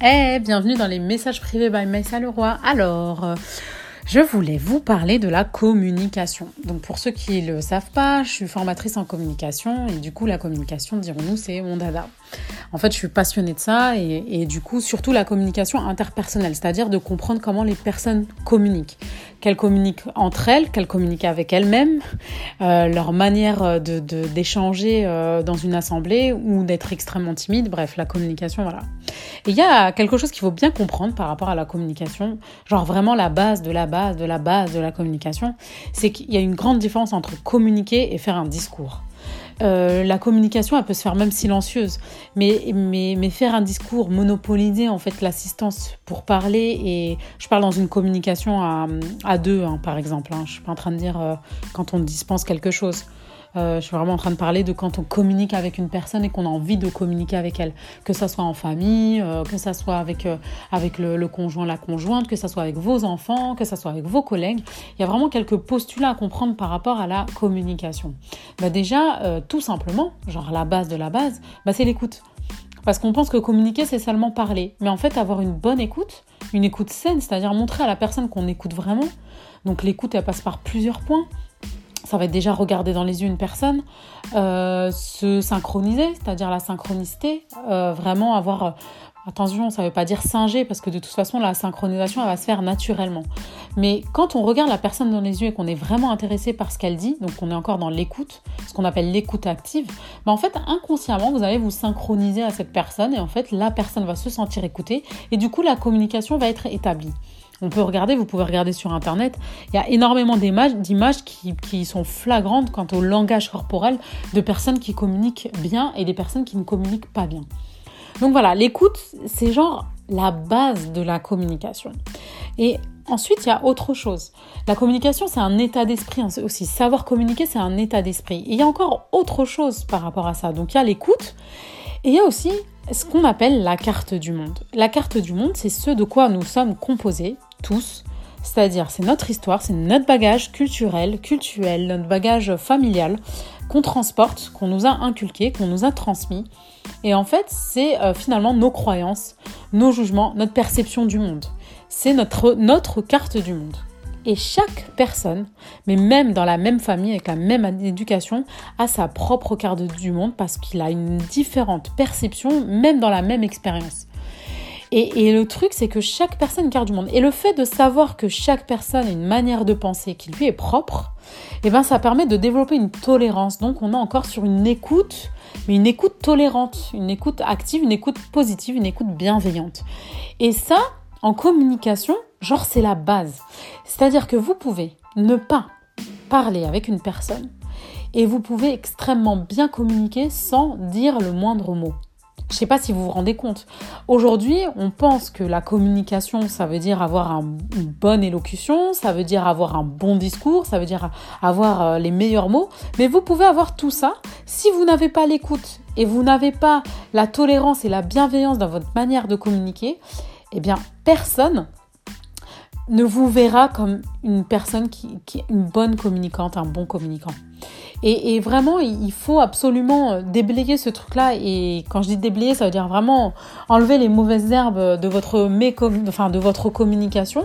Hey, bienvenue dans les messages privés by Maïssa Leroy. Alors, euh, je voulais vous parler de la communication. Donc pour ceux qui ne le savent pas, je suis formatrice en communication et du coup la communication, dirons-nous, c'est mon dada. En fait, je suis passionnée de ça et, du coup surtout la communication interpersonnelle, c'est-à-dire de comprendre comment les personnes communiquent, qu'elles communiquent entre elles, qu'elles communiquent avec elles-mêmes, euh, leur manière de, d'échanger euh, dans une assemblée ou d'être extrêmement timide, bref, la communication, voilà. Et il y a quelque chose qu'il faut bien comprendre par rapport à la communication, genre vraiment la base de la base de la base de la communication, c'est qu'il y a une grande différence entre communiquer et faire un discours. Euh, la communication, elle peut se faire même silencieuse, mais, mais, mais faire un discours, monopoliser en fait l'assistance pour parler, et je parle dans une communication à, à deux, hein, par exemple. Hein. Je suis pas en train de dire euh, quand on dispense quelque chose. Euh, je suis vraiment en train de parler de quand on communique avec une personne et qu'on a envie de communiquer avec elle, que ça soit en famille, euh, que ça soit avec, euh, avec le, conjoint, la conjointe, que ça soit avec vos enfants, que ça soit avec vos collègues. Il y a vraiment quelques postulats à comprendre par rapport à la communication. Bah déjà, tout simplement, genre la base de la base, bah c'est l'écoute. Parce qu'on pense que communiquer, c'est seulement parler. Mais en fait, avoir une bonne écoute, une écoute saine, c'est-à-dire montrer à la personne qu'on écoute vraiment. Donc l'écoute, elle passe par plusieurs points ça va être déjà regarder dans les yeux une personne, euh, se synchroniser, c'est-à-dire la synchronicité, euh, vraiment avoir... Euh, attention, ça ne veut pas dire singer, parce que de toute façon, la synchronisation, elle va se faire naturellement. Mais quand on regarde la personne dans les yeux et qu'on est vraiment intéressé par ce qu'elle dit, donc on est encore dans l'écoute, ce qu'on appelle l'écoute active, ben en fait, inconsciemment, vous allez vous synchroniser à cette personne, et en fait, la personne va se sentir écoutée, et du coup, la communication va être établie. On peut regarder, vous pouvez regarder sur Internet. Il y a énormément d'images qui, sont flagrantes quant au langage corporel de personnes qui communiquent bien et des personnes qui ne communiquent pas bien. Donc voilà, l'écoute, c'est genre la base de la communication. Et ensuite, il y a autre chose. La communication, c'est un état d'esprit hein, aussi. Savoir communiquer, c'est un état d'esprit. Et il y a encore autre chose par rapport à ça. Donc il y a l'écoute et il y a aussi ce qu'on appelle la carte du monde. La carte du monde, c'est ce de quoi nous sommes composés, tous. C'est-à-dire, c'est notre histoire, c'est notre bagage culturel, culturel, notre bagage familial qu'on transporte, qu'on nous a inculqué, qu'on nous a transmis. Et en fait, c'est euh, finalement nos croyances, nos jugements, notre perception du monde. C'est notre, notre carte du monde. Et chaque personne, mais même dans la même famille, avec la même éducation, a sa propre carte du monde parce qu'il a une différente perception, même dans la même expérience. Et, le truc, c'est que chaque personne carte du monde. Et le fait de savoir que chaque personne a une manière de penser qui lui est propre, eh ben, ça permet de développer une tolérance. Donc, on est encore sur une écoute, mais une écoute tolérante, une écoute active, une écoute positive, une écoute bienveillante. Et ça, en communication, genre, c'est la base. C'est-à-dire que vous pouvez ne pas parler avec une personne et vous pouvez extrêmement bien communiquer sans dire le moindre mot. Je ne sais pas si vous vous rendez compte. Aujourd'hui, on pense que la communication, ça veut dire avoir une bonne élocution, ça veut dire avoir un bon discours, ça veut dire avoir euh, les meilleurs mots. Mais vous pouvez avoir tout ça si vous n'avez pas l'écoute et vous n'avez pas la tolérance et la bienveillance dans votre manière de communiquer. Eh bien, personne ne vous verra comme une personne qui, est une bonne communicante, un bon communicant. Et, vraiment, il faut absolument déblayer ce truc-là. Et quand je dis déblayer, ça veut dire vraiment enlever les mauvaises herbes de votre, enfin, de votre communication,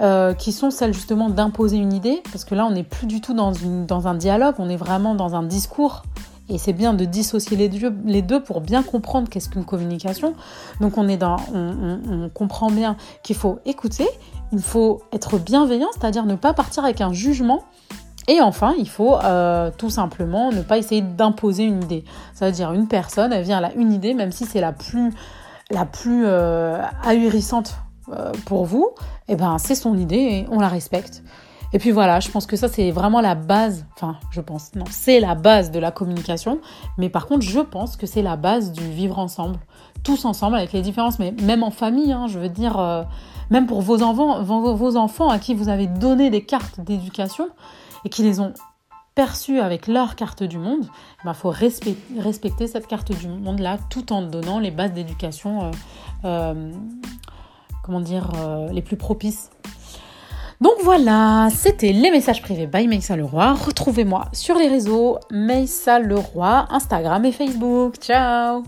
euh, qui sont celles justement d'imposer une idée. Parce que là, on n'est plus du tout dans, une, dans un dialogue, on est vraiment dans un discours. Et c'est bien de dissocier les deux, pour bien comprendre qu'est-ce qu'une communication. Donc on est dans, on, comprend bien qu'il faut écouter, il faut être bienveillant, c'est-à-dire ne pas partir avec un jugement et enfin, il faut euh, tout simplement ne pas essayer d'imposer une idée. Ça veut dire une personne, elle vient, elle a une idée, même si c'est la plus, la plus euh, ahurissante euh, pour vous, eh ben c'est son idée et on la respecte. Et puis voilà, je pense que ça c'est vraiment la base, enfin je pense, non, c'est la base de la communication, mais par contre je pense que c'est la base du vivre ensemble, tous ensemble avec les différences, mais même en famille, hein, je veux dire, même pour vos enfants, vos enfants à qui vous avez donné des cartes d'éducation, et qui les ont perçus avec leur carte du monde, il ben, faut respecter, cette carte du monde-là tout en donnant les bases d'éducation, euh, euh, comment dire, euh, les plus propices. Donc voilà, c'était les messages privés by Maïssa Leroy. Retrouvez-moi sur les réseaux Maïssa Leroy, Instagram et Facebook. Ciao